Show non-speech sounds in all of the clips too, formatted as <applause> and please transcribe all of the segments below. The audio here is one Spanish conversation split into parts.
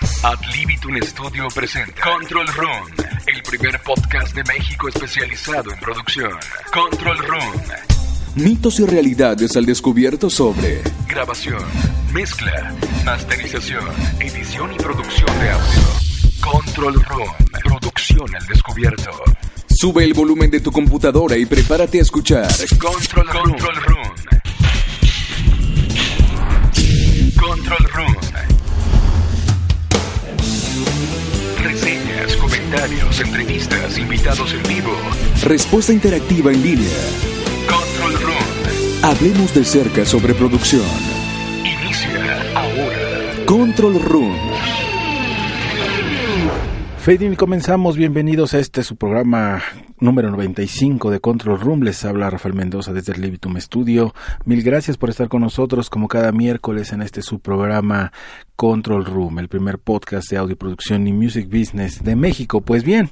Ad Libitum Studio presenta Control Room, el primer podcast de México especializado en producción. Control Room. Mitos y realidades al descubierto sobre Grabación, mezcla, masterización, edición y producción de audio. Control Room. Producción al descubierto. Sube el volumen de tu computadora y prepárate a escuchar Control Room. Control Room. Control Room. Comentarios, entrevistas, invitados en vivo. Respuesta interactiva en línea. Control Room. Hablemos de cerca sobre producción. Inicia ahora. Control Room. Fading y comenzamos. Bienvenidos a este su programa número 95 de Control Room. Les habla Rafael Mendoza desde el Libitum Studio. Mil gracias por estar con nosotros como cada miércoles en este su programa Control Room, el primer podcast de audio producción y music business de México. Pues bien,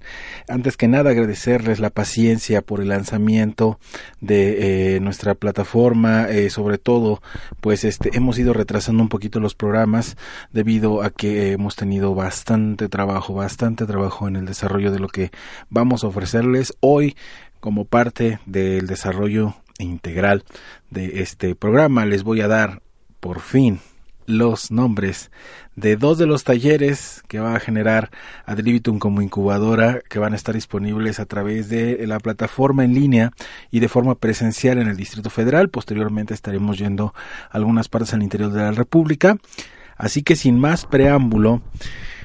antes que nada agradecerles la paciencia por el lanzamiento de eh, nuestra plataforma, eh, sobre todo, pues este hemos ido retrasando un poquito los programas debido a que hemos tenido bastante trabajo, bastante trabajo en el desarrollo de lo que vamos a ofrecerles hoy como parte del desarrollo integral de este programa. Les voy a dar por fin los nombres de dos de los talleres que va a generar Adlibitum como incubadora que van a estar disponibles a través de la plataforma en línea y de forma presencial en el Distrito Federal. Posteriormente estaremos yendo a algunas partes al interior de la República. Así que sin más preámbulo,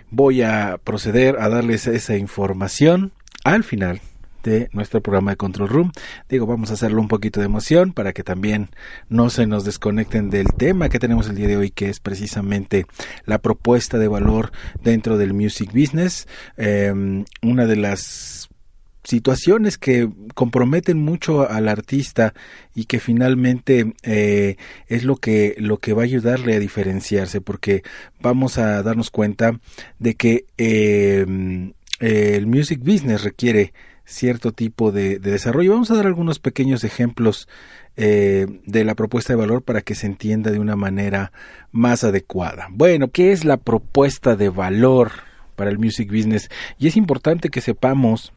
voy a proceder a darles esa información al final de nuestro programa de Control Room. Digo, vamos a hacerlo un poquito de emoción para que también no se nos desconecten del tema que tenemos el día de hoy, que es precisamente la propuesta de valor dentro del music business. Eh, una de las situaciones que comprometen mucho al artista y que finalmente eh, es lo que lo que va a ayudarle a diferenciarse porque vamos a darnos cuenta de que eh, el music business requiere cierto tipo de, de, desarrollo. Vamos a dar algunos pequeños ejemplos eh, de la propuesta de valor para que se entienda de una manera más adecuada. Bueno, ¿qué es la propuesta de valor para el music business? Y es importante que sepamos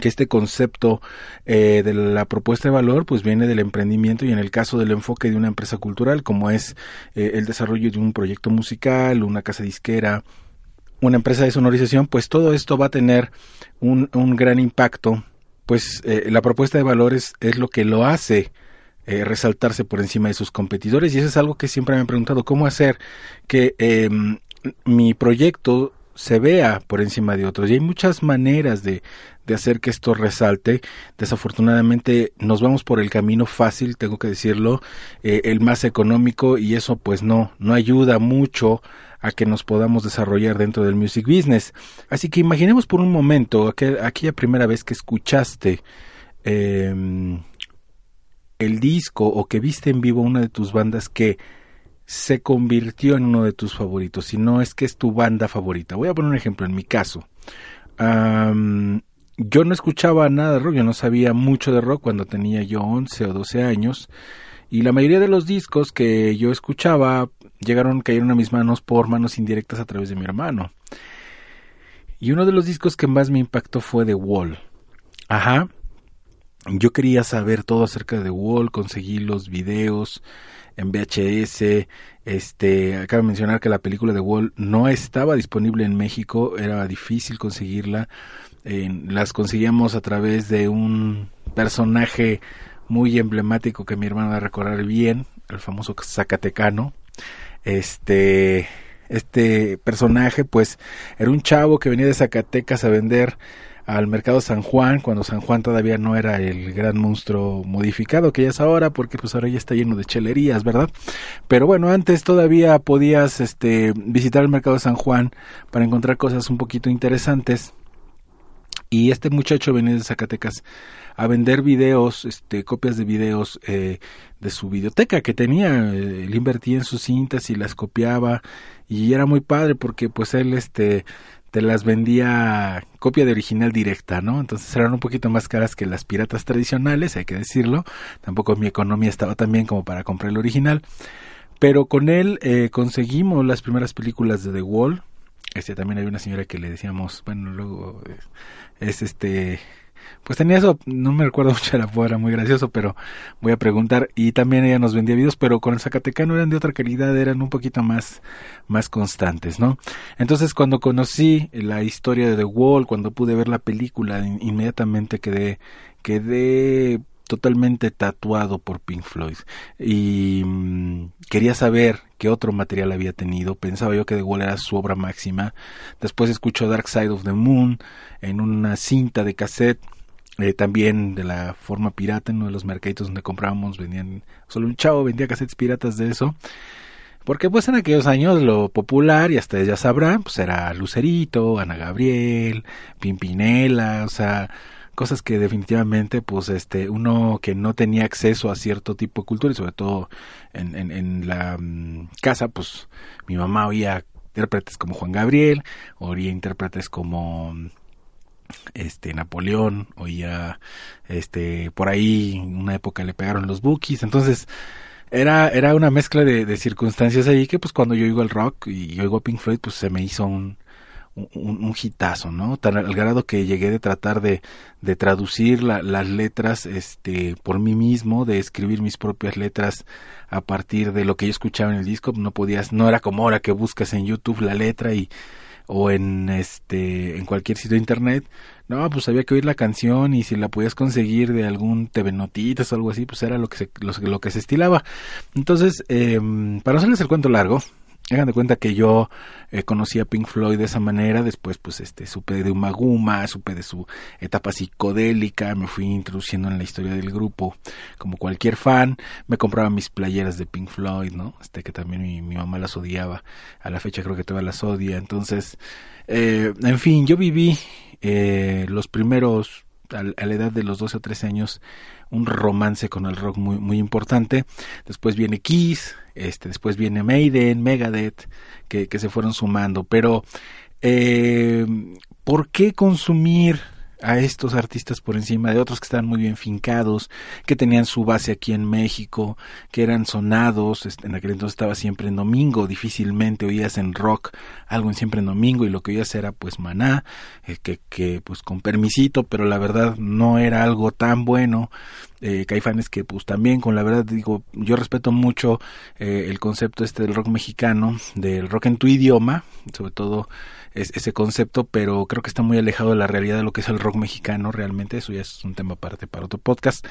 que este concepto eh, de la propuesta de valor pues viene del emprendimiento y en el caso del enfoque de una empresa cultural como es eh, el desarrollo de un proyecto musical, una casa disquera, una empresa de sonorización, pues todo esto va a tener un, un gran impacto, pues eh, la propuesta de valores es lo que lo hace eh, resaltarse por encima de sus competidores y eso es algo que siempre me han preguntado, ¿cómo hacer que eh, mi proyecto se vea por encima de otros? Y hay muchas maneras de, de hacer que esto resalte. Desafortunadamente nos vamos por el camino fácil, tengo que decirlo, eh, el más económico y eso pues no, no ayuda mucho a que nos podamos desarrollar dentro del music business. Así que imaginemos por un momento aquel, aquella primera vez que escuchaste eh, el disco o que viste en vivo una de tus bandas que se convirtió en uno de tus favoritos, si no es que es tu banda favorita. Voy a poner un ejemplo en mi caso. Yo no escuchaba nada de rock, yo no sabía mucho de rock cuando tenía yo 11 o 12 años y la mayoría de los discos que yo escuchaba llegaron, cayeron a mis manos por manos indirectas a través de mi hermano. Y uno de los discos que más me impactó fue The Wall. Ajá. Yo quería saber todo acerca de The Wall, conseguí los videos en VHS. Este, acabo de mencionar que la película de Wall no estaba disponible en México, era difícil conseguirla. Las conseguíamos a través de un personaje muy emblemático que mi hermano va a recordar bien, el famoso Zacatecano. Este, este personaje, pues, era un chavo que venía de Zacatecas a vender al mercado San Juan, cuando San Juan todavía no era el gran monstruo modificado que ya es ahora, porque pues ahora ya está lleno de chelerías, ¿verdad? Pero bueno, antes todavía podías este, visitar el mercado San Juan para encontrar cosas un poquito interesantes. Y este muchacho venía de Zacatecas a vender videos, este, copias de videos eh, de su videoteca que tenía. Eh, él invertía en sus cintas y las copiaba y era muy padre porque pues él este te las vendía copia de original directa, ¿no? Entonces eran un poquito más caras que las piratas tradicionales, hay que decirlo. Tampoco mi economía estaba tan bien como para comprar el original. Pero con él eh, conseguimos las primeras películas de The Wall. Este también hay una señora que le decíamos, bueno, luego es este pues tenía eso, no me recuerdo <laughs> mucho la era muy gracioso, pero voy a preguntar. Y también ella nos vendía videos, pero con el Zacatecano eran de otra calidad, eran un poquito más, más constantes, ¿no? Entonces cuando conocí la historia de The Wall, cuando pude ver la película, inmediatamente quedé, quedé totalmente tatuado por Pink Floyd y mm, quería saber qué otro material había tenido. Pensaba yo que The Wall era su obra máxima. Después escucho Dark Side of the Moon en una cinta de cassette eh, también de la forma pirata en uno de los mercaditos donde comprábamos vendían solo un chavo vendía cassettes piratas de eso porque pues en aquellos años lo popular y hasta ya sabrán pues era Lucerito Ana Gabriel Pimpinela o sea cosas que definitivamente pues este uno que no tenía acceso a cierto tipo de cultura y sobre todo en, en, la mm, casa pues mi mamá oía intérpretes como Juan Gabriel oía intérpretes como este Napoleón oía este por ahí en una época le pegaron los bookies. Entonces era era una mezcla de, circunstancias ahí que pues cuando yo oigo el rock y oigo Pink Floyd pues se me hizo un un, un ¿no? Tan al grado que llegué de tratar de, de traducir la, las letras este, por mí mismo, de escribir mis propias letras a partir de lo que yo escuchaba en el disco, no podías, no era como ahora que buscas en YouTube la letra y o en este en cualquier sitio de internet. No pues había que oír la canción y si la podías conseguir de algún TV Notitas o algo así pues era lo que se lo, lo que se estilaba. Entonces eh, para hacerles el cuento largo Hagan de cuenta que yo eh, conocí a Pink Floyd de esa manera, después pues este supe de Umaguma, supe de su etapa psicodélica, me fui introduciendo en la historia del grupo como cualquier fan, me compraba mis playeras de Pink Floyd, ¿no? Este que también mi, mamá las odiaba, a la fecha creo que todavía las odia, entonces, eh, en fin, yo viví eh, los primeros a, la edad de los 12 o 13 años un romance con el rock muy, muy importante. Después viene Kiss, este, después viene Maiden, Megadeth, que, que se fueron sumando. Pero, eh, ¿por qué consumir a estos artistas por encima de otros que estaban muy bien fincados, que tenían su base aquí en México, que eran sonados, en aquel entonces estaba siempre en domingo, difícilmente oías en rock algo en siempre en domingo y lo que oías era pues maná, eh, que, que pues con permisito, pero la verdad no era algo tan bueno, eh, Caifanes que pues también con la verdad digo, yo respeto mucho eh, el concepto este del rock mexicano, del rock en tu idioma, sobre todo ese concepto, pero creo que está muy alejado de la realidad de lo que es el rock mexicano realmente, eso ya es un tema aparte para otro podcast.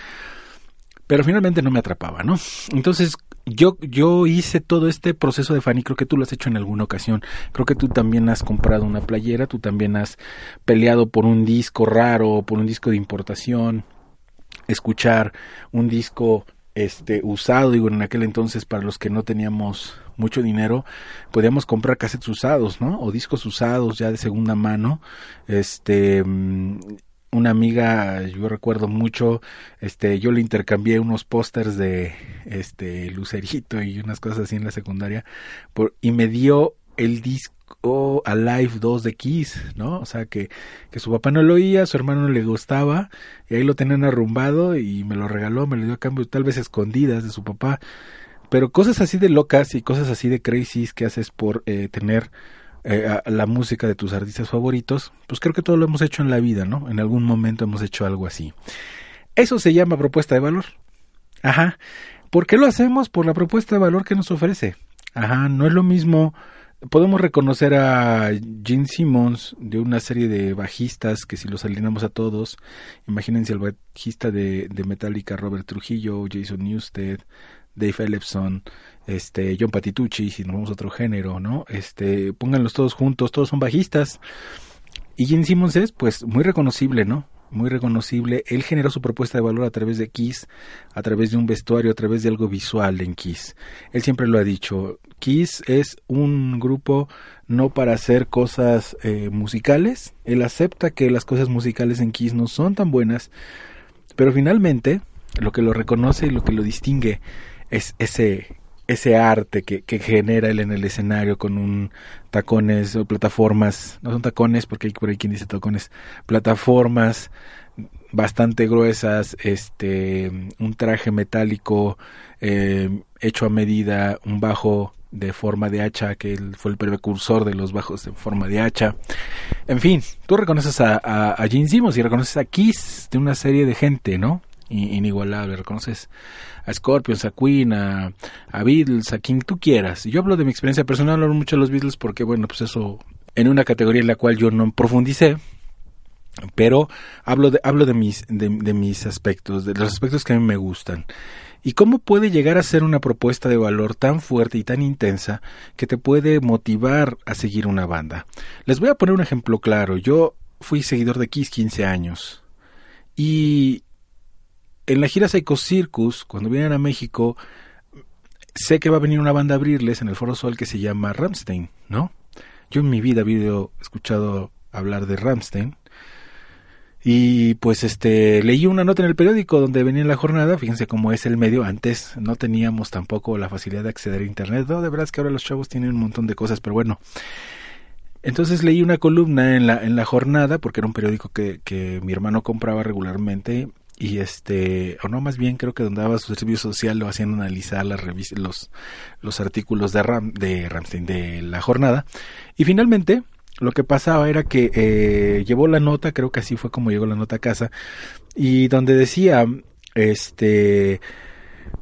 Pero finalmente no me atrapaba, ¿no? Entonces, yo, yo hice todo este proceso de fan y creo que tú lo has hecho en alguna ocasión. Creo que tú también has comprado una playera, tú también has peleado por un disco raro, por un disco de importación, escuchar un disco este usado, digo, en aquel entonces para los que no teníamos mucho dinero, podíamos comprar cassettes usados, ¿no? O discos usados ya de segunda mano. Este mm, una amiga, yo recuerdo mucho, este, yo le intercambié unos pósters de este Lucerito y unas cosas así en la secundaria, y me dio el disco Alive 2 de Kiss, ¿no? O sea, que, que su papá no lo oía, su hermano no le gustaba, y ahí lo tenían arrumbado y me lo regaló, me lo dio a cambio, tal vez escondidas de su papá. Pero cosas así de locas y cosas así de crazies que haces por eh, tener eh, la música de tus artistas favoritos, pues creo que todo lo hemos hecho en la vida, ¿no? En algún momento hemos hecho algo así. Eso se llama propuesta de valor. Ajá. ¿Por qué lo hacemos? Por la propuesta de valor que nos ofrece. Ajá, no es lo mismo podemos reconocer a Gene Simmons de una serie de bajistas que si los alineamos a todos, imagínense el bajista de, de Metallica, Robert Trujillo, Jason Newsted, Dave Ellefson, este, John Patitucci, si nos vamos a otro género, ¿no? Este, pónganlos todos juntos, todos son bajistas. Y Gene Simmons es, pues, muy reconocible, ¿no? Muy reconocible. Él generó su propuesta de valor a través de Kiss, a través de un vestuario, a través de algo visual en Kiss. Él siempre lo ha dicho. Kiss es un grupo no para hacer cosas eh, musicales. Él acepta que las cosas musicales en Kiss no son tan buenas, pero finalmente lo que lo reconoce y lo que lo distingue es ese ese arte que, que, genera él en el escenario con un tacones o plataformas, no son tacones porque hay por ahí quien dice tacones, plataformas bastante gruesas, este, un traje metálico eh, hecho a medida, un bajo de forma de hacha, que él fue el precursor de los bajos en forma de hacha. En fin, tú reconoces a, a, a Gene Simmons y reconoces a Kiss de una serie de gente, ¿no? Inigualable, reconoces a Scorpions, a Queen, a, Beatles, a quien tú quieras. Yo hablo de mi experiencia personal, hablo mucho de los Beatles porque, bueno, pues eso, en una categoría en la cual yo no profundicé, pero hablo de, hablo de mis, de, mis aspectos, de los aspectos que a mí me gustan. ¿Y cómo puede llegar a ser una propuesta de valor tan fuerte y tan intensa que te puede motivar a seguir una banda? Les voy a poner un ejemplo claro. Yo fui seguidor de Kiss 15 años y en la gira Psycho Circus, cuando vienen a México, sé que va a venir una banda a abrirles en el Foro Sol que se llama Ramstein, ¿no? Yo en mi vida había escuchado hablar de Ramstein. Y pues este leí una nota en el periódico donde venía la jornada, fíjense cómo es el medio, antes no teníamos tampoco la facilidad de acceder a internet, no, de verdad es que ahora los chavos tienen un montón de cosas, pero bueno. Entonces leí una columna en la, en la jornada, porque era un periódico que, que mi hermano compraba regularmente, y este o no más bien creo que donde daba su servicio social lo hacían analizar las los los artículos de Ram de Ramstein de la jornada y finalmente lo que pasaba era que eh, llevó la nota creo que así fue como llegó la nota a casa y donde decía este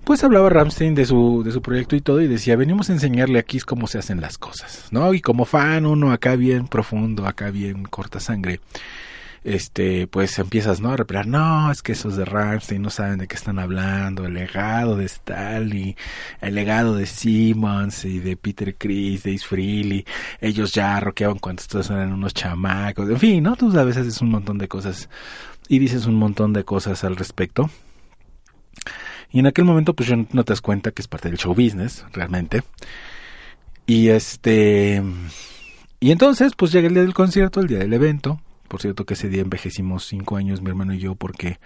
pues hablaba Ramstein de su, de su proyecto y todo y decía, venimos a enseñarle aquí cómo se hacen las cosas, ¿no? Y como fan uno acá bien profundo, acá bien corta sangre, este, pues empiezas, ¿no? A repelar, no, es que esos de Ramstein no saben de qué están hablando, el legado de Stalin, el legado de Simmons y de Peter Chris, de Freely, ellos ya rockeaban cuando estos eran unos chamacos, en fin, ¿no? Tú a veces es un montón de cosas y dices un montón de cosas al respecto. Y en aquel momento, pues no te das cuenta que es parte del show business, realmente. Y este. Y entonces, pues llega el día del concierto, el día del evento. Por cierto que ese día envejecimos cinco años mi hermano y yo porque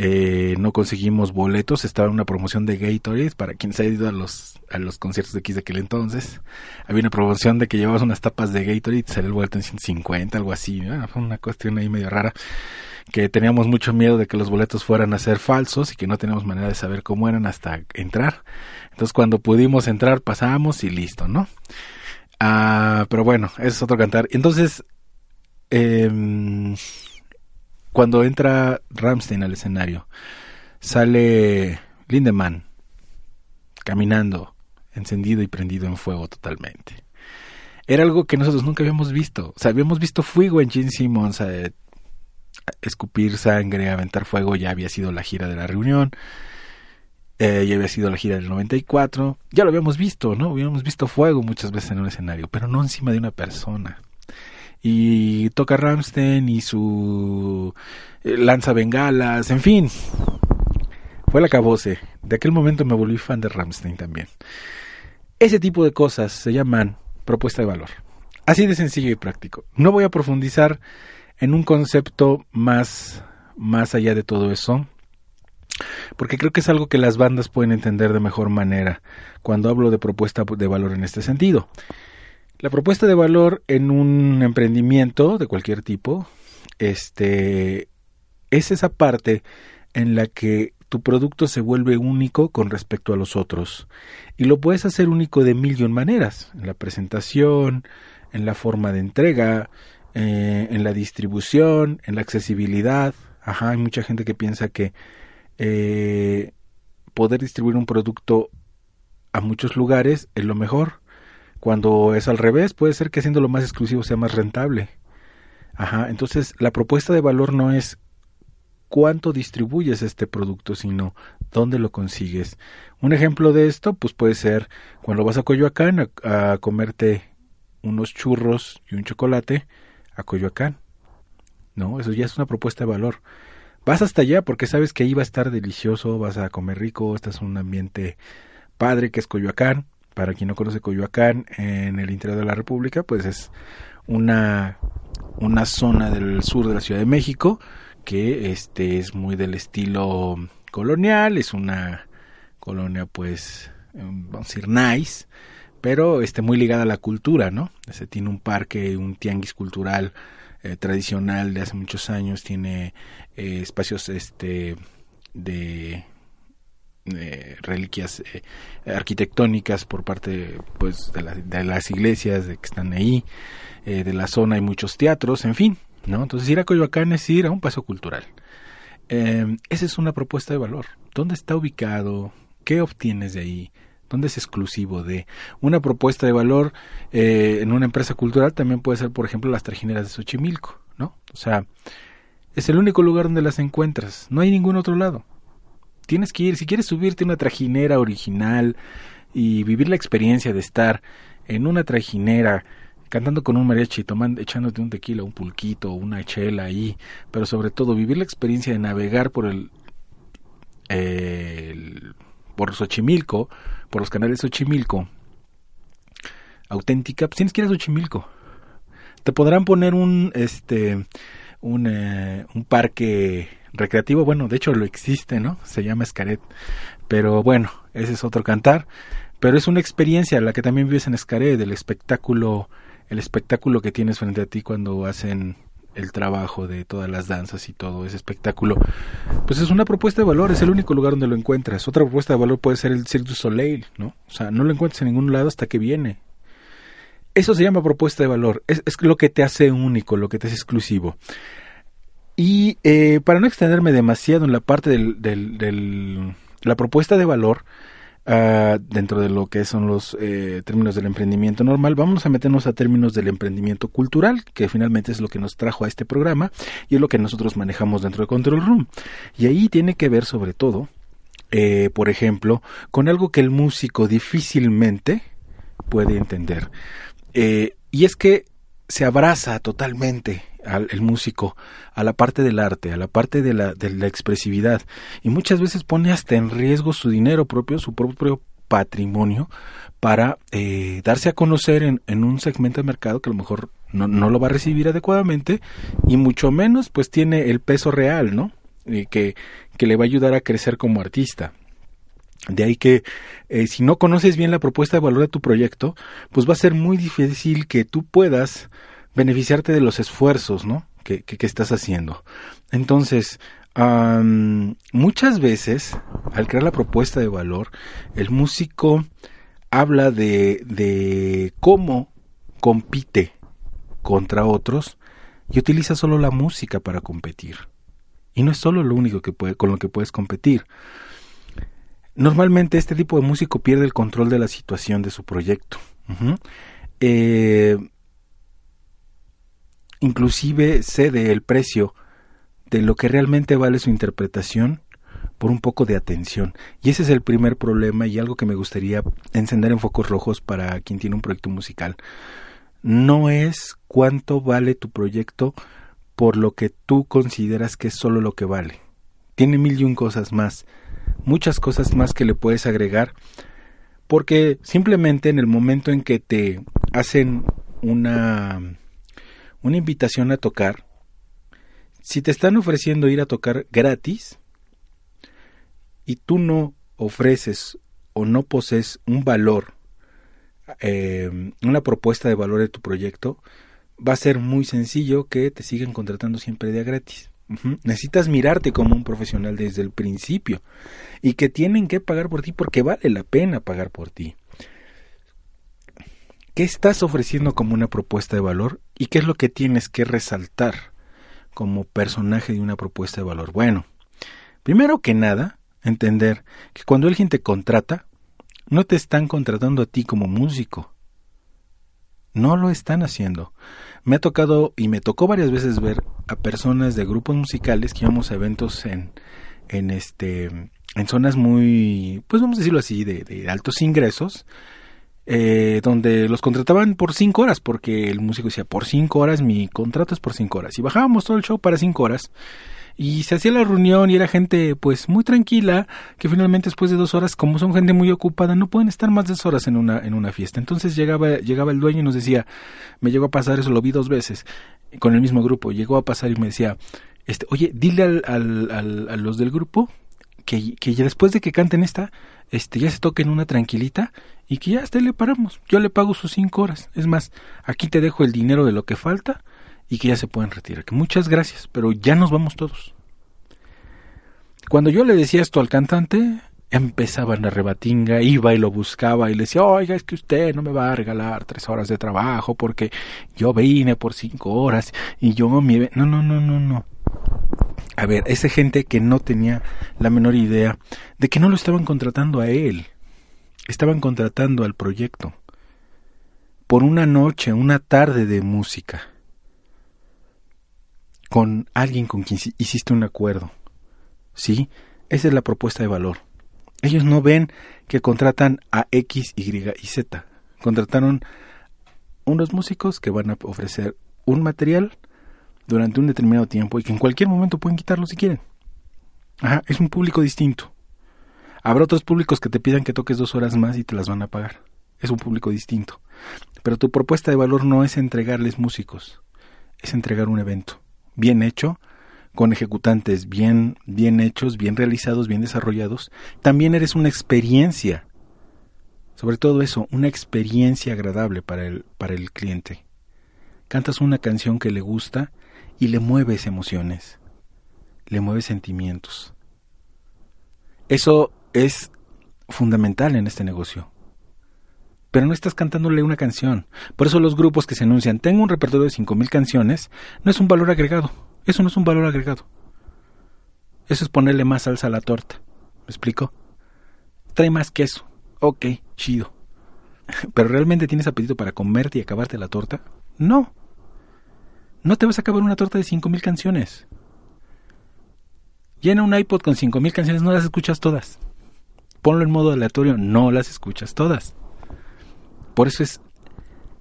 eh, no conseguimos boletos. Estaba en una promoción de Gatorade para quien se ha ido a los, a los conciertos de X de aquel entonces. Había una promoción de que llevabas unas tapas de Gatorade y salía el boleto en 150, algo así. fue una cuestión ahí medio rara. Que teníamos mucho miedo de que los boletos fueran a ser falsos y que no teníamos manera de saber cómo eran hasta entrar. Entonces cuando pudimos entrar pasamos y listo, ¿no? Ah, pero bueno, eso es otro cantar. Entonces eh, cuando entra Ramstein al escenario, sale Lindemann caminando, encendido y prendido en fuego totalmente. Era algo que nosotros nunca habíamos visto. O sea, habíamos visto fuego en Gene Simmons, eh, escupir sangre, aventar fuego, ya había sido la gira de la reunión. Eh, ya había sido la gira del 94, ya lo habíamos visto, ¿no? Habíamos visto fuego muchas veces en un escenario, pero no encima de una persona y toca Ramstein y su eh, lanza bengalas, en fin. Fue la cabose. De aquel momento me volví fan de Ramstein también. Ese tipo de cosas se llaman propuesta de valor. Así de sencillo y práctico. No voy a profundizar en un concepto más más allá de todo eso, porque creo que es algo que las bandas pueden entender de mejor manera cuando hablo de propuesta de valor en este sentido. La propuesta de valor en un emprendimiento de cualquier tipo, este, es esa parte en la que tu producto se vuelve único con respecto a los otros. Y lo puedes hacer único de mil y maneras, en la presentación, en la forma de entrega, eh, en la distribución, en la accesibilidad. Ajá, hay mucha gente que piensa que eh, poder distribuir un producto a muchos lugares es lo mejor cuando es al revés, puede ser que haciendo lo más exclusivo sea más rentable. Ajá, entonces la propuesta de valor no es cuánto distribuyes este producto, sino dónde lo consigues. Un ejemplo de esto, pues puede ser cuando vas a Coyoacán a, a comerte unos churros y un chocolate a Coyoacán. ¿no? Eso ya es una propuesta de valor. Vas hasta allá porque sabes que ahí va a estar delicioso, vas a comer rico, estás en un ambiente padre que es Coyoacán. Para quien no conoce Coyoacán, en el interior de la República, pues es una, una zona del sur de la Ciudad de México que este es muy del estilo colonial, es una colonia pues vamos a decir nice, pero este muy ligada a la cultura, ¿no? Tiene un parque, un tianguis cultural eh, tradicional de hace muchos años, tiene eh, espacios este de reliquias eh, arquitectónicas por parte pues de, de, las iglesias de que están ahí de la zona hay muchos teatros en fin no entonces ir a Coyoacán es ir a un paso cultural. Esa es una propuesta de valor. Dónde está ubicado qué obtienes de ahí dónde es exclusivo de una propuesta de valor eh, en una empresa cultural también puede ser por ejemplo las trajineras de Xochimilco no o sea es el único lugar donde las encuentras. No hay ningún otro lado tienes que ir si quieres subirte a una trajinera original y vivir la experiencia de estar en una trajinera cantando con un mariachi, tomando, echándote un tequila, un pulquito, una chela ahí, pero sobre todo vivir la experiencia de navegar por el, el por Xochimilco, por los canales Xochimilco, auténtica, pues tienes que ir a Xochimilco. Te podrán poner un, este, un, eh, un parque recreativo, bueno, de hecho lo existe, ¿no? Se llama Escaret, pero bueno, ese es otro cantar, pero es una experiencia la que también vives en Escaret, el espectáculo, el espectáculo que tienes frente a ti cuando hacen el trabajo de todas las danzas y todo ese espectáculo, pues es una propuesta de valor, es el único lugar donde lo encuentras. Otra propuesta de valor puede ser el Cirque du Soleil, ¿no? O sea, no lo encuentras en ningún lado hasta que viene. Eso se llama propuesta de valor, es, es lo que te hace único, lo que te hace exclusivo. Y eh, para no extenderme demasiado en la parte del, la propuesta de valor, Uh, dentro de lo que son los eh, términos del emprendimiento normal, vamos a meternos a términos del emprendimiento cultural, que finalmente es lo que nos trajo a este programa y es lo que nosotros manejamos dentro de Control Room. Y ahí tiene que ver sobre todo, eh, por ejemplo, con algo que el músico difícilmente puede entender. Eh, y es que se abraza totalmente al músico a la parte del arte, a la parte de la, de la expresividad y muchas veces pone hasta en riesgo su dinero propio, su propio patrimonio para eh, darse a conocer en, en, un segmento de mercado que a lo mejor no, no, lo va a recibir adecuadamente y mucho menos pues tiene el peso real, ¿no? Y que, que le va a ayudar a crecer como artista. De ahí que eh, si no conoces bien la propuesta de valor de tu proyecto, pues va a ser muy difícil que tú puedas beneficiarte de los esfuerzos, ¿no? Que, que, estás haciendo. Entonces, muchas veces, al crear la propuesta de valor, el músico habla de, de cómo compite contra otros y utiliza solo la música para competir. Y no es solo lo único que puede, con lo que puedes competir. Normalmente este tipo de músico pierde el control de la situación de su proyecto. eh, inclusive cede el precio de lo que realmente vale su interpretación por un poco de atención. Y ese es el primer problema y algo que me gustaría encender en focos rojos para quien tiene un proyecto musical. No es cuánto vale tu proyecto por lo que tú consideras que es solo lo que vale. Tiene mil y un cosas más, muchas cosas más que le puedes agregar, porque simplemente en el momento en que te hacen una una invitación a tocar, si te están ofreciendo ir a tocar gratis y tú no ofreces o no posees un valor, eh, una propuesta de valor de tu proyecto, va a ser muy sencillo que te sigan contratando siempre de gratis. Necesitas mirarte como un profesional desde el principio y que tienen que pagar por ti porque vale la pena pagar por ti. ¿Qué estás ofreciendo como una propuesta de valor y qué es lo que tienes que resaltar como personaje de una propuesta de valor? Bueno, primero que nada, entender que cuando alguien te contrata, no te están contratando a ti como músico. No lo están haciendo. Me ha tocado y me tocó varias veces ver a personas de grupos musicales que íbamos a eventos en, en este en zonas muy, pues vamos a decirlo así, de, de altos ingresos, eh, donde los contrataban por cinco horas, porque el músico decía, por cinco horas, mi contrato es por cinco horas. Y bajábamos todo el show para cinco horas. Y se hacía la reunión y era gente pues muy tranquila, que finalmente después de dos horas, como son gente muy ocupada, no pueden estar más de dos horas en una, en una fiesta. Entonces llegaba, llegaba el dueño y nos decía, me llegó a pasar eso, lo vi dos veces, con el mismo grupo, llegó a pasar y me decía, este, oye, dile al, al, a los del grupo que, que después de que canten esta, este, ya se toquen una tranquilita y que ya hasta le paramos. Yo le pago sus cinco horas. Es más, aquí te dejo el dinero de lo que falta y que ya se pueden retirar. Que muchas gracias, pero ya nos vamos todos. Cuando yo le decía esto al cantante, empezaba la rebatinga, iba y lo buscaba y le decía, oiga, es que usted no me va a regalar tres horas de trabajo porque yo vine por cinco horas y yo me... No, no, no, no, no. A ver, esa gente que no tenía la menor idea de que no lo estaban contratando a él, estaban contratando al proyecto por una noche, una tarde de música, con alguien con quien hiciste un acuerdo. Sí, esa es la propuesta de valor. Ellos no ven que contratan a X, Y y Z. Contrataron unos músicos que van a ofrecer un material durante un determinado tiempo y que en cualquier momento pueden quitarlo si quieren. Ajá, es un público distinto. Habrá otros públicos que te pidan que toques dos horas más y te las van a pagar. Es un público distinto. Pero tu propuesta de valor no es entregarles músicos, es entregar un evento bien hecho, con ejecutantes bien, bien hechos, bien realizados, bien desarrollados. También eres una experiencia, sobre todo eso, una experiencia agradable para el, para el cliente. Cantas una canción que le gusta y le mueves emociones, le mueves sentimientos. Eso es fundamental en este negocio. Pero no estás cantándole una canción. Por eso los grupos que se anuncian, tengo un repertorio de 5.000 canciones, no es un valor agregado. Eso no es un valor agregado. Eso es ponerle más salsa a la torta. ¿Me explico? Trae más queso. Ok, chido. <laughs> ¿Pero realmente tienes apetito para comerte y acabarte la torta? No. No te vas a acabar una torta de 5.000 canciones. Llena un iPod con 5.000 canciones, no las escuchas todas. Ponlo en modo aleatorio, no las escuchas todas. Por eso es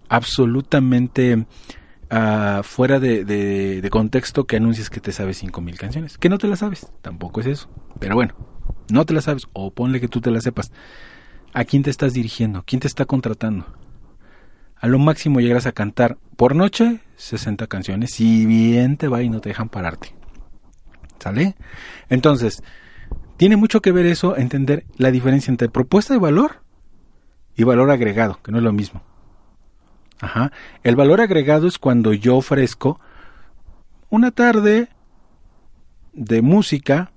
absolutamente uh, fuera de, de, de, contexto que anuncies que te sabes 5.000 canciones. Que no te las sabes, tampoco es eso. Pero bueno, no te las sabes o ponle que tú te las sepas. ¿A quién te estás dirigiendo? ¿Quién te está contratando? A lo máximo llegarás a cantar por noche 60 canciones, si bien te va y no te dejan pararte. ¿Sale? Entonces, tiene mucho que ver eso, entender la diferencia entre propuesta de valor y valor agregado, que no es lo mismo. Ajá. El valor agregado es cuando yo ofrezco una tarde de música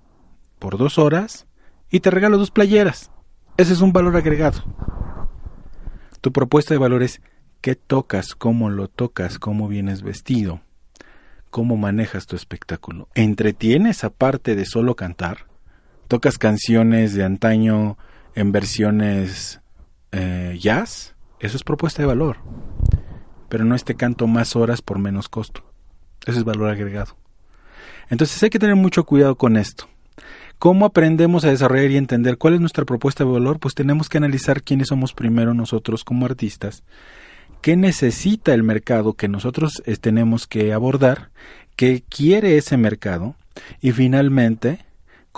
por dos horas y te regalo dos playeras. Ese es un valor agregado. Tu propuesta de valor es qué tocas, cómo lo tocas, cómo vienes vestido, cómo manejas tu espectáculo. ¿Entretienes aparte de solo cantar? ¿Tocas canciones de antaño en versiones eh, jazz? Eso es propuesta de valor. Pero no este canto más horas por menos costo. Ese es valor agregado. Entonces hay que tener mucho cuidado con esto. ¿Cómo aprendemos a desarrollar y entender cuál es nuestra propuesta de valor? Pues tenemos que analizar quiénes somos primero nosotros como artistas qué necesita el mercado que nosotros eh, tenemos que abordar, qué quiere ese mercado y finalmente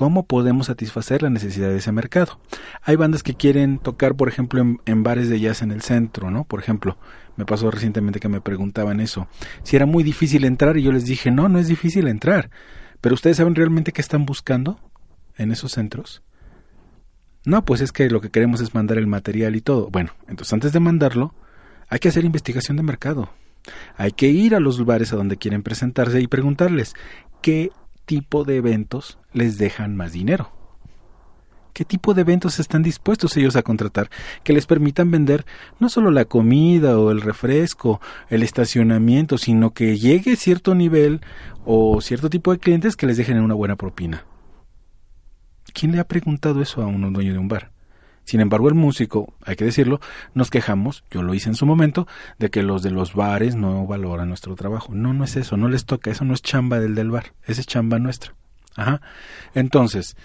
cómo podemos satisfacer la necesidad de ese mercado. Hay bandas que quieren tocar, por ejemplo, en, bares de jazz en el centro, ¿no? Por ejemplo, me pasó recientemente que me preguntaban eso, si era muy difícil entrar y yo les dije, no, no es difícil entrar, pero ustedes saben realmente qué están buscando en esos centros. No, pues es que lo que queremos es mandar el material y todo. Bueno, entonces antes de mandarlo, hay que hacer investigación de mercado. Hay que ir a los bares a donde quieren presentarse y preguntarles qué tipo de eventos les dejan más dinero. ¿Qué tipo de eventos están dispuestos ellos a contratar que les permitan vender no solo la comida o el refresco, el estacionamiento, sino que llegue cierto nivel o cierto tipo de clientes que les dejen una buena propina? ¿Quién le ha preguntado eso a un dueño de un bar? Sin embargo, el músico, hay que decirlo, nos quejamos, yo lo hice en su momento, de que los de los bares no valoran nuestro trabajo. No, no es eso, no les toca, eso no es chamba del del bar, esa es chamba nuestra. Ajá. Entonces,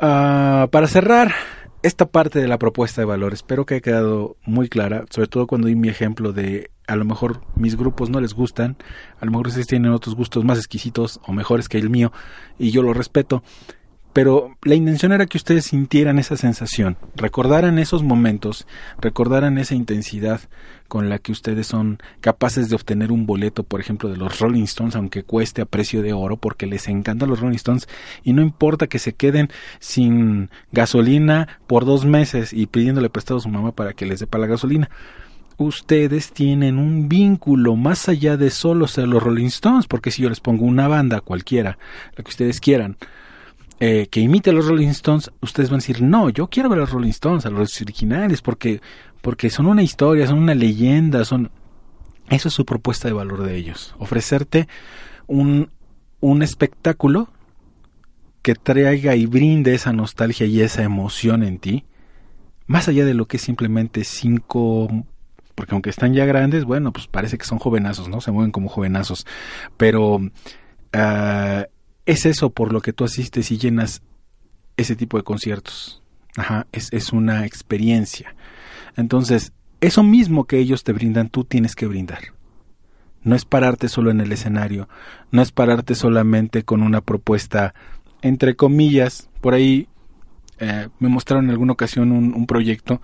uh, para cerrar esta parte de la propuesta de valor espero que haya quedado muy clara, sobre todo cuando di mi ejemplo de a lo mejor mis grupos no les gustan, a lo mejor ustedes tienen otros gustos más exquisitos o mejores que el mío y yo lo respeto, pero la intención era que ustedes sintieran esa sensación, recordaran esos momentos, recordaran esa intensidad con la que ustedes son capaces de obtener un boleto, por ejemplo, de los Rolling Stones, aunque cueste a precio de oro, porque les encantan los Rolling Stones y no importa que se queden sin gasolina por dos meses y pidiéndole prestado a su mamá para que les dé para la gasolina. Ustedes tienen un vínculo más allá de solo ser los Rolling Stones, porque si yo les pongo una banda cualquiera, la que ustedes quieran, eh, que imite a los Rolling Stones, ustedes van a decir, no, yo quiero ver a los Rolling Stones, a los originales, porque, porque son una historia, son una leyenda, son... Eso es su propuesta de valor de ellos, ofrecerte un, un espectáculo que traiga y brinde esa nostalgia y esa emoción en ti, más allá de lo que es simplemente cinco, porque aunque están ya grandes, bueno, pues parece que son jovenazos, ¿no? Se mueven como jovenazos, pero uh, es eso por lo que tú asistes y llenas ese tipo de conciertos. Ajá, es, es una experiencia. Entonces, eso mismo que ellos te brindan, tú tienes que brindar. No es pararte solo en el escenario, no es pararte solamente con una propuesta, entre comillas, por ahí eh, me mostraron en alguna ocasión un, un, proyecto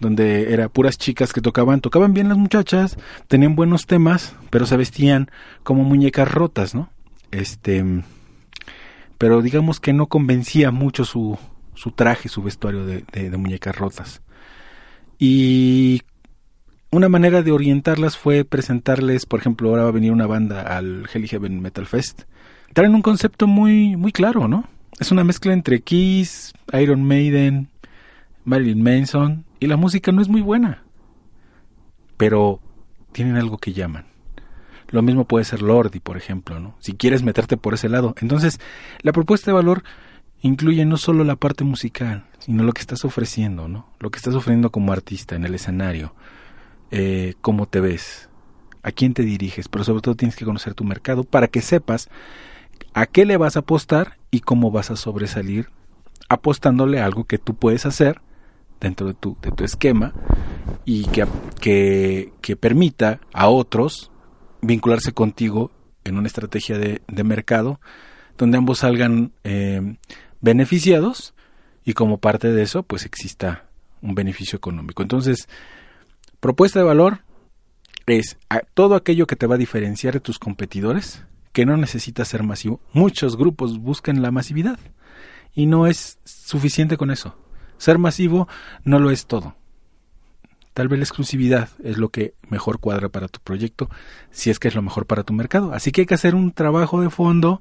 donde era puras chicas que tocaban, tocaban bien las muchachas, tenían buenos temas, pero se vestían como muñecas rotas, ¿no? Este, pero digamos que no convencía mucho su, su traje, su vestuario de, de, muñecas rotas. Y una manera de orientarlas fue presentarles, por ejemplo, ahora va a venir una banda al Hell Heaven Metal Fest. Traen un concepto muy, muy claro, ¿no? Es una mezcla entre Kiss, Iron Maiden, Marilyn Manson, y la música no es muy buena. Pero tienen algo que llaman. Lo mismo puede ser Lordi, por ejemplo, ¿no? Si quieres meterte por ese lado. Entonces, la propuesta de valor incluye no solo la parte musical, sino lo que estás ofreciendo, ¿no? Lo que estás ofreciendo como artista en el escenario, eh, cómo te ves, a quién te diriges, pero sobre todo tienes que conocer tu mercado para que sepas a qué le vas a apostar y cómo vas a sobresalir apostándole a algo que tú puedes hacer dentro de tu, de tu esquema y que, que, que permita a otros vincularse contigo en una estrategia de, de mercado donde ambos salgan eh, beneficiados y como parte de eso pues exista un beneficio económico. Entonces, propuesta de valor es todo aquello que te va a diferenciar de tus competidores, que no necesita ser masivo. Muchos grupos buscan la masividad y no es suficiente con eso. Ser masivo no lo es todo. Tal vez la exclusividad es lo que mejor cuadra para tu proyecto, si es que es lo mejor para tu mercado. Así que hay que hacer un trabajo de fondo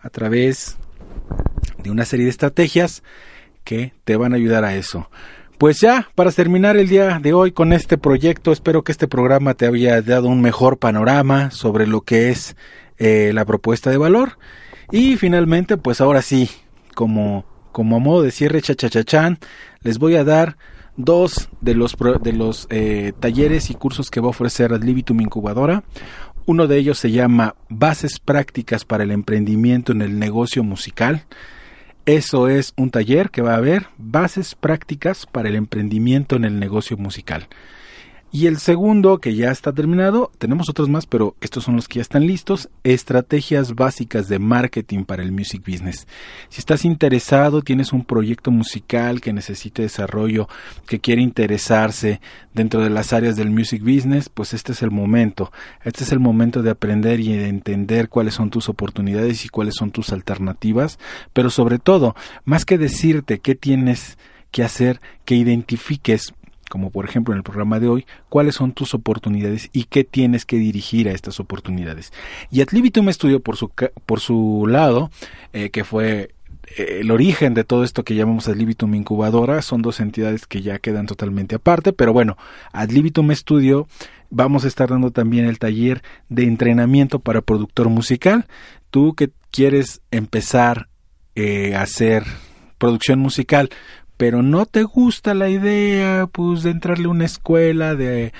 a través de una serie de estrategias que te van a ayudar a eso. Pues ya, para terminar el día de hoy con este proyecto, espero que este programa te haya dado un mejor panorama sobre lo que es eh, la propuesta de valor. Y finalmente, pues ahora sí, como, como a modo de cierre, chachachachan, les voy a dar dos de los, de los eh, talleres y cursos que va a ofrecer Ad Libitum Incubadora. Uno de ellos se llama Bases Prácticas para el Emprendimiento en el Negocio Musical. Eso es un taller que va a haber Bases Prácticas para el Emprendimiento en el Negocio Musical. Y el segundo, que ya está terminado, tenemos otros más, pero estos son los que ya están listos, estrategias básicas de marketing para el music business. Si estás interesado, tienes un proyecto musical que necesite desarrollo, que quiere interesarse dentro de las áreas del music business, pues este es el momento. Este es el momento de aprender y de entender cuáles son tus oportunidades y cuáles son tus alternativas, pero sobre todo, más que decirte qué tienes que hacer, que identifiques como por ejemplo en el programa de hoy, cuáles son tus oportunidades y qué tienes que dirigir a estas oportunidades. Y Adlibitum Studio, por su, por su lado, eh, que fue eh, el origen de todo esto que llamamos Adlibitum Incubadora, son dos entidades que ya quedan totalmente aparte, pero bueno, Adlibitum Studio vamos a estar dando también el taller de entrenamiento para productor musical. Tú que quieres empezar eh, a hacer producción musical, pero no te gusta la idea, pues, de entrarle a una escuela, de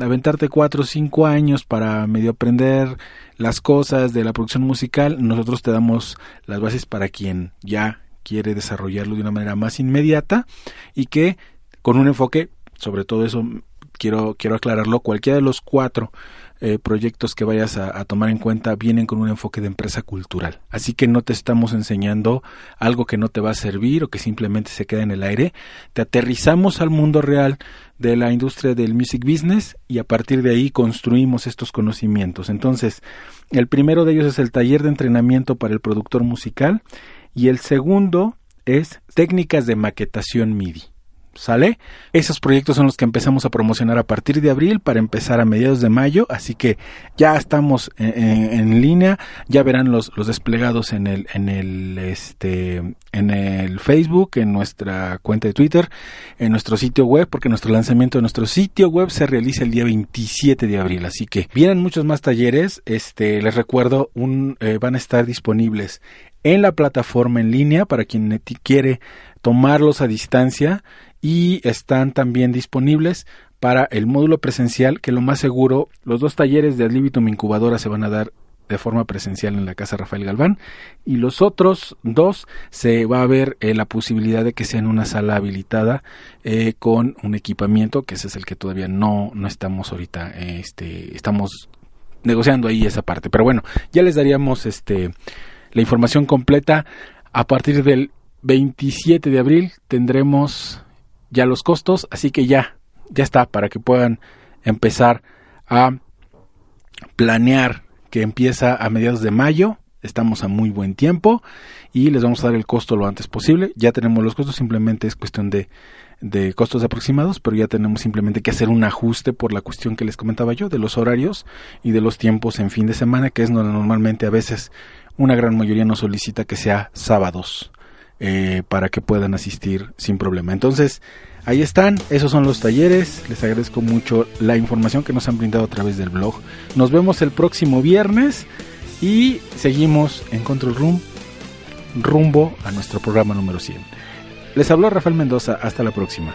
aventarte cuatro o cinco años para medio aprender las cosas de la producción musical, nosotros te damos las bases para quien ya quiere desarrollarlo de una manera más inmediata y que con un enfoque, sobre todo eso quiero, quiero aclararlo, cualquiera de los cuatro eh, proyectos que vayas a, tomar en cuenta vienen con un enfoque de empresa cultural. Así que no te estamos enseñando algo que no te va a servir o que simplemente se queda en el aire. Te aterrizamos al mundo real de la industria del music business y a partir de ahí construimos estos conocimientos. Entonces, el primero de ellos es el taller de entrenamiento para el productor musical y el segundo es técnicas de maquetación MIDI. ¿Sale? Esos proyectos son los que empezamos a promocionar a partir de abril para empezar a mediados de mayo, así que ya estamos en, línea, ya verán los, los desplegados en el, en el, este, en el Facebook, en nuestra cuenta de Twitter, en nuestro sitio web, porque nuestro lanzamiento de nuestro sitio web se realiza el día 27 de abril, así que vienen muchos más talleres, este, les recuerdo, un, eh, van a estar disponibles en la plataforma en línea para quien quiere tomarlos a distancia y están también disponibles para el módulo presencial, que lo más seguro, los dos talleres de Adlibitum Incubadora se van a dar de forma presencial en la casa Rafael Galván y los otros dos se va a ver eh, la posibilidad de que sea en una sala habilitada eh, con un equipamiento que ese es el que todavía no no estamos ahorita este estamos negociando ahí esa parte. Pero bueno ya les daríamos este la información completa. A partir del 27 de abril tendremos ya los costos, así que ya, ya está, para que puedan empezar a planear que empieza a mediados de mayo, estamos a muy buen tiempo y les vamos a dar el costo lo antes posible, ya tenemos los costos, simplemente es cuestión de, de costos aproximados, pero ya tenemos simplemente que hacer un ajuste por la cuestión que les comentaba yo, de los horarios y de los tiempos en fin de semana, que es normalmente a veces una gran mayoría nos solicita que sea sábados eh, para que puedan asistir sin problema. Entonces, ahí están, esos son los talleres. Les agradezco mucho la información que nos han brindado a través del blog. Nos vemos el próximo viernes y seguimos en Control Room rumbo a nuestro programa número 100. Les habló Rafael Mendoza, hasta la próxima.